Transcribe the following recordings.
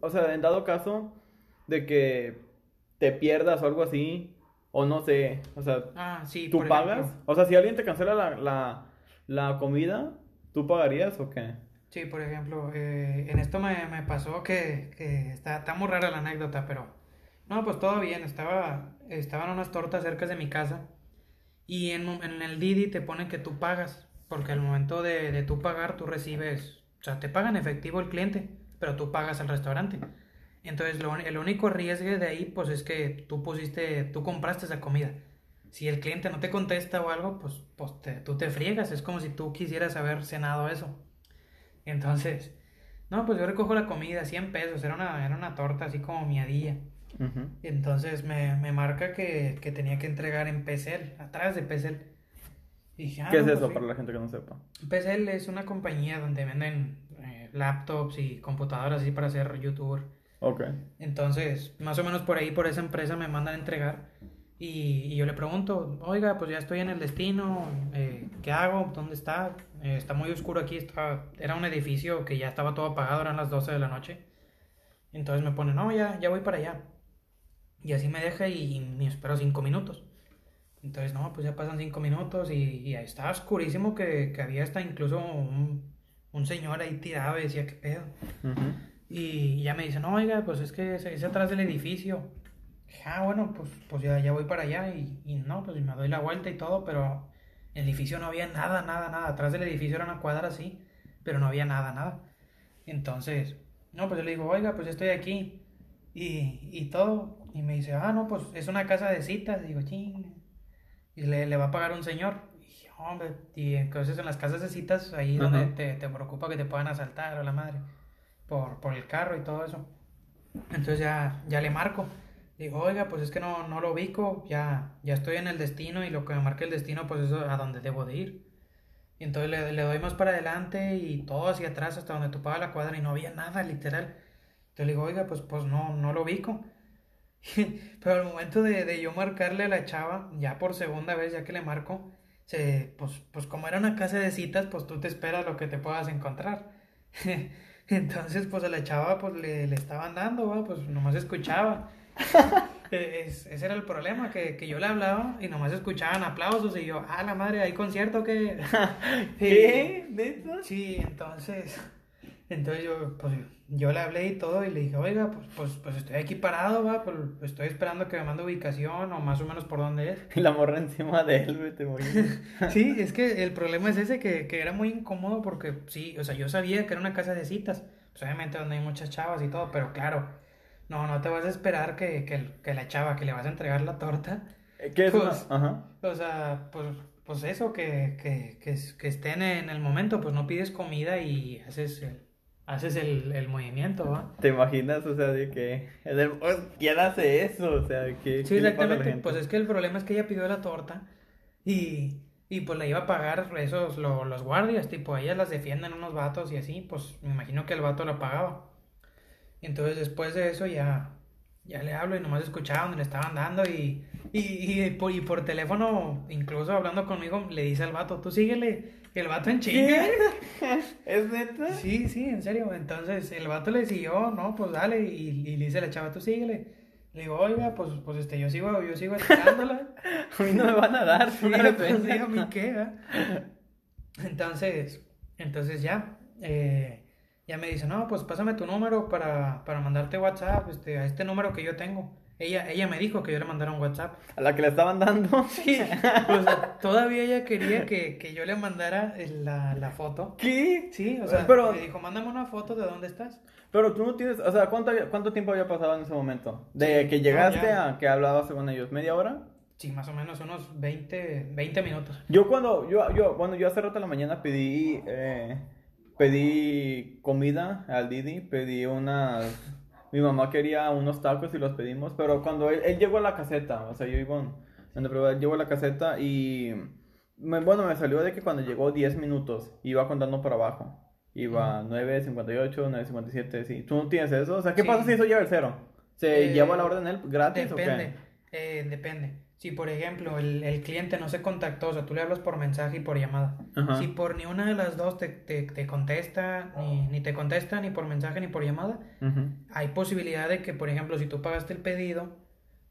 o sea, en dado caso de que te pierdas o algo así, o no sé, o sea, Ah, sí. ¿tú pagas? ejemplo. O sea, si alguien te cancela la, la, la comida, ¿tú pagarías o qué? Sí, por ejemplo, eh, en esto me, me pasó que, que está, está muy rara la anécdota, pero no, pues todo bien, estaba, estaban unas tortas cerca de mi casa y en, en el Didi te ponen que tú pagas, porque al momento de, de tú pagar tú recibes, o sea, te pagan efectivo el cliente, pero tú pagas al restaurante. Entonces, lo, el único riesgo de ahí, pues es que tú pusiste, tú compraste esa comida. Si el cliente no te contesta o algo, pues, pues te- tú te friegas, es como si tú quisieras haber cenado eso. Entonces, no, pues yo recojo la comida, 100 pesos, era una, era una torta así como miadilla. Ujú. Entonces me, me marca que, que tenía que entregar en PCL, atrás de PCL. Y dije, ah, ¿Qué es no, eso pues sí. para la gente que no sepa? PCL es una compañía donde venden laptops y computadoras así para ser youtuber. Ok. Entonces, más o menos por ahí, por esa empresa me mandan a entregar. Y, y yo le pregunto, oiga, pues ya estoy en el destino, eh, ¿qué hago? ¿Dónde está? Eh, está muy oscuro aquí, está... era un edificio que ya estaba todo apagado, eran las 12 de la noche. Entonces me pone, no, ya, ya voy para allá. Y así me deja y, y me espero cinco minutos. Entonces, no, pues ya pasan cinco minutos y, y ahí estaba oscurísimo que, que había hasta incluso un, un señor ahí tirado y decía, ¿qué pedo? Ujú. Y ya me dicen, no, oiga, pues es que es, es atrás del edificio. Ah, bueno, pues, pues ya, ya voy para allá y, y no, pues me doy la vuelta y todo, pero en el edificio no había nada, nada, nada. Atrás del edificio era una cuadra así, pero no había nada, nada. Entonces, no, pues yo le digo, oiga, pues estoy aquí y, y todo. Y me dice, ah, no, pues es una casa de citas. digo, ching. Y le, le va a pagar un señor. Dije, hombre, y entonces en las casas de citas, ahí Ajá. donde te, te preocupa que te puedan asaltar o la madre por, por el carro y todo eso. Entonces ya, ya le marco. Digo, oiga, pues es que no, no lo ubico, ya, ya estoy en el destino y lo que me marca el destino, pues es a donde debo de ir. Y entonces le, le doy más para adelante y todo hacia atrás hasta donde topaba la cuadra y no había nada, literal. Entonces le digo, oiga, pues, pues no, no lo ubico. Pero al momento de, de yo marcarle a la chava, ya por segunda vez, ya que le marco, se, pues, pues como era una casa de citas, pues tú te esperas lo que te puedas encontrar. Entonces, pues a la chava, pues le, le estaban dando, ¿va? pues nomás escuchaba. Eh, es- ese era el problema, que, que yo le hablaba y nomás escuchaban aplausos y yo, ah, la madre, ¿hay concierto. ¿Neta? Sí, entonces, entonces yo, pues, yo le hablé y todo y le dije, oiga, pues, pues, pues estoy aquí parado, va, pues estoy esperando que me mande ubicación o más o menos por dónde es. Y la morra encima de él, güey, te. Sí, es que el problema es ese, que, que era muy incómodo porque sí, o sea, yo sabía que era una casa de citas, pues obviamente donde hay muchas chavas y todo, pero claro, no, no te vas a esperar que, que, que la chava que le vas a entregar la torta, ¿Qué es Pues- una? Ajá. o sea, pues, pues eso, que, que, que, que estén en el momento, pues no pides comida y haces el, haces el, el movimiento, ¿va? ¿Te imaginas? O sea, de que... el- ¿Quién hace eso? O sea, ¿qué, Sí, exactamente. Pues es que el problema es que ella pidió la torta y, y pues la iba a pagar esos lo- los guardias, tipo, ellas las defienden unos vatos y así, pues me imagino que el vato la pagaba. Y entonces después de eso ya, ya le hablo y nomás escuchaba donde le estaban dando y, y, y, por, y por teléfono, incluso hablando conmigo, le dice al vato, tú síguele, el vato en chinga. ¿Es neta? Sí, sí, en serio. Entonces el vato le siguió, no, pues dale, y, y le dice a la chava, tú síguele. Le digo, oiga, pues, pues este, yo sigo, yo sigo esperándola. A mí no me van a dar. Sí, pues, sí, a mí qué. Entonces, entonces ya, eh, ya me dice, no, pues pásame tu número para, para mandarte WhatsApp, este, a este número que yo tengo. Ella, ella me dijo que yo le mandara un WhatsApp. A la que le estaban dando. Sí, o sea, todavía ella quería que, que yo le mandara la, la foto. ¿Qué? Sí, o sea, Pero- me dijo, mándame una foto de dónde estás. Pero tú no tienes, o sea, ¿cuánto, cuánto tiempo había pasado en ese momento? De Sí, que llegaste a que hablabas con ellos, ¿media hora? Sí, más o menos unos 20, 20 minutos. Yo cuando, yo, yo, bueno, yo hace rato en la mañana pedí, eh, pedí comida al Didi, pedí unas, mi mamá quería unos tacos y los pedimos, pero cuando él, él llegó a la caseta, o sea, yo iba él llegó a la caseta y, me- bueno, me salió de que cuando llegó 10 minutos, iba contando para abajo. Iba 9.58, 9.57, sí. ¿Tú no tienes eso? O sea, ¿qué Sí. pasa si eso lleva el cero? ¿Se Eh, lleva la orden él gratis o qué? eh, depende. Si, por ejemplo, el, el cliente no se contactó, o sea, tú le hablas por mensaje y por llamada. Ajá. Si por ni una de las dos te, te, te contesta, ni, ni te contesta, ni por mensaje, ni por llamada, hay posibilidad de que, por ejemplo, si tú pagaste el pedido,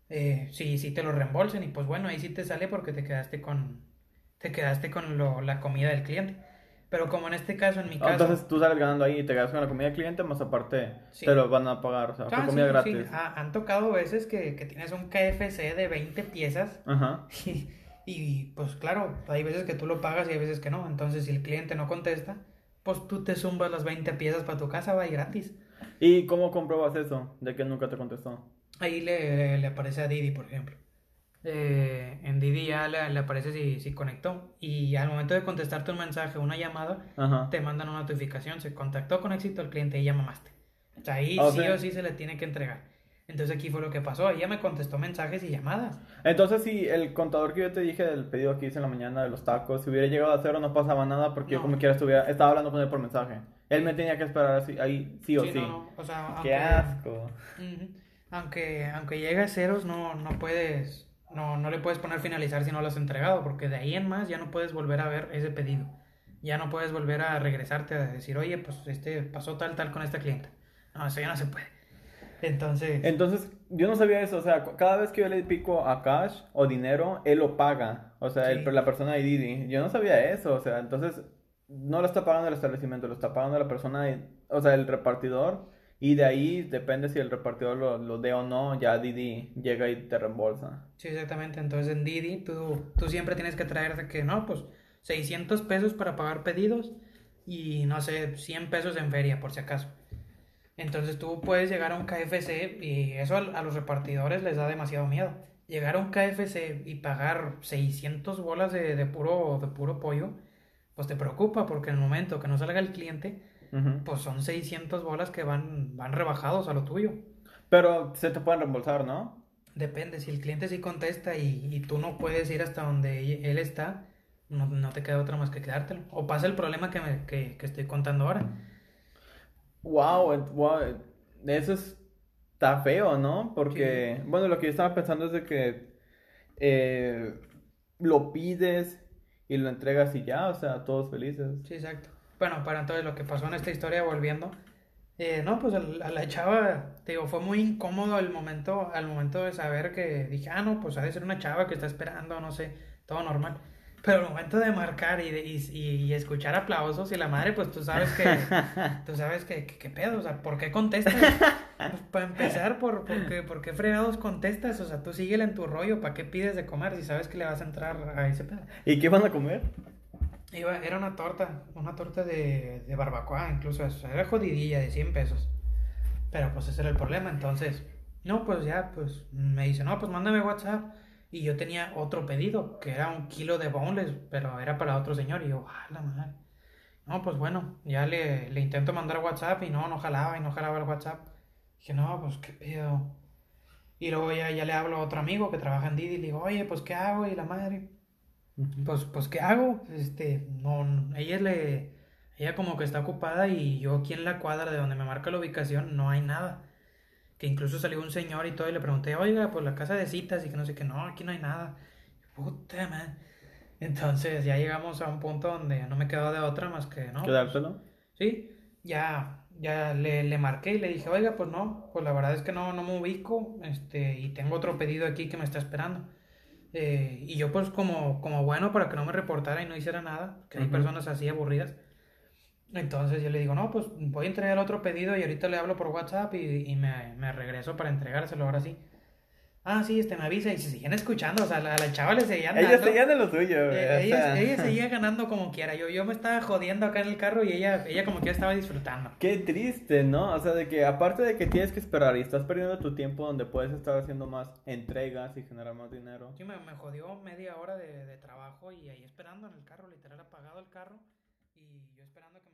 eh, sí, sí te lo reembolsen y pues bueno, ahí sí te sale porque te quedaste con, te quedaste con lo, la comida del cliente. Pero como en este caso, en mi caso... Entonces tú sales ganando ahí y te quedas con la comida del cliente, más aparte Sí. te lo van a pagar, o sea, Ah, comida sí, gratis. sí. Ah, han tocado veces que, que tienes un KFC de 20 piezas Ajá. y, y, pues claro, hay veces que tú lo pagas y hay veces que no. Entonces si el cliente no contesta, pues tú te zumbas las 20 piezas para tu casa, va y gratis. ¿Y cómo compruebas eso? De que nunca te contestó. Ahí le, le aparece a Didi, por ejemplo. Eh, en Didi ya le, le aparece si, si conectó. Y al momento de contestarte un mensaje o una llamada, Ajá. te mandan una notificación. Se contactó con éxito el cliente y ya mamaste. O sea, ahí O sí o sí se le tiene que entregar. Entonces aquí fue lo que pasó. Ella me contestó mensajes y llamadas. Entonces, si el contador que yo te dije del pedido que hice en la mañana de los tacos, si hubiera llegado a cero, no pasaba nada porque yo como quiera estuviera, estaba hablando con él por mensaje. Él me tenía que esperar así, ahí sí o sí. no, no, O sea, Qué aunque, asco. Aunque, aunque llegue a ceros, no, no puedes, no, no le puedes poner finalizar si no lo has entregado, porque de ahí en más ya no puedes volver a ver ese pedido. Ya no puedes volver a regresarte a decir, oye, pues este pasó tal, tal con esta clienta. No, eso ya no se puede. Entonces, Entonces, yo no sabía eso, o sea, cada vez que yo le pico a cash o dinero, él lo paga, o sea, el- la persona de Didi. Yo no sabía eso, o sea, entonces no lo está pagando el establecimiento, lo está pagando la persona, de- o sea, el repartidor, y de ahí depende si el repartidor lo, lo dé o no, ya Didi llega y te reembolsa. sí, exactamente. Entonces en Didi tú, tú siempre tienes que traerte que, no, pues 600 pesos para pagar pedidos y no sé, 100 pesos en feria, por si acaso. Entonces tú puedes llegar a un KFC y eso a, a los repartidores les da demasiado miedo. Llegar a un KFC y pagar 600 bolas de, de puro, de puro pollo, pues te preocupa porque en el momento que no salga el cliente, Pues son 600 bolas que van, van rebajados a lo tuyo. Pero se te pueden reembolsar, ¿no? Depende, si el cliente sí contesta y, y tú no puedes ir hasta donde él está, no, no te queda otra más que quedártelo. O pasa el problema que, me, que, que estoy contando ahora. Wow, wow, eso está feo, ¿no? Porque, bueno, lo que yo estaba pensando es de que eh, lo pides y lo entregas y ya, o sea, todos felices. Sí, exacto. Bueno, para entonces lo que pasó en esta historia, volviendo, eh, no, pues al- a la chava, te digo, fue muy incómodo el momento, al momento de saber que dije, ah, no, pues ha de ser una chava que está esperando, no sé, todo normal. Pero el momento de marcar y, de- y, y- escuchar aplausos y la madre, pues tú sabes que, tú sabes que, que, qué pedo, o sea, ¿por qué contestas? Pues para empezar, ¿por, por, qué, por qué fregados contestas? O sea, tú síguele en tu rollo, ¿para qué pides de comer si sabes que le vas a entrar a ese pedo? ¿Y qué van a comer? Iba, era una torta, una torta de, de barbacoa, incluso eso, era jodidilla de 100 pesos. Pero pues ese era el problema, entonces, no, pues ya, pues me dice, no, pues mándame WhatsApp. Y yo tenía otro pedido, que era un kilo de boneless, pero era para otro señor. Y yo, ah, la madre. No, pues bueno, ya le, le intento mandar WhatsApp y no, no jalaba y no jalaba el WhatsApp. Dije, no, pues qué pedo. Y luego ya, ya le hablo a otro amigo que trabaja en Didi y le digo, oye, pues qué hago y la madre pues, pues, ¿qué hago? Este, no, no, ella le, ella como que está ocupada y yo aquí en la cuadra de donde me marca la ubicación no hay nada. Que incluso salió un señor y todo y le pregunté, oiga, pues la casa de citas y que no sé qué, no, aquí no hay nada. Puta, man. Entonces ya llegamos a un punto donde no me quedó de otra más que, ¿no? ¿Quedártelo? Sí, ya, ya le, le marqué y le dije, oiga, pues no, pues la verdad es que no, no me ubico, este, y tengo otro pedido aquí que me está esperando. Eh, y yo pues como, como bueno para que no me reportara y no hiciera nada, que hay personas así aburridas. Entonces yo le digo, no, pues voy a entregar otro pedido y ahorita le hablo por WhatsApp y, y me, me regreso para entregárselo ahora sí. Ah, sí, este me avisa y se siguen escuchando, o sea, la, la chava le seguían Ella dando. seguía de lo suyo, güey, Eh, ella, ella seguía ganando como quiera. Yo, yo me estaba jodiendo acá en el carro y ella, ella como quiera estaba disfrutando. Qué triste, ¿no? O sea, de que aparte de que tienes que esperar y estás perdiendo tu tiempo donde puedes estar haciendo más entregas y generar más dinero. Sí, me, me jodió media hora de, de trabajo y ahí esperando en el carro, literal apagado el carro y yo esperando que.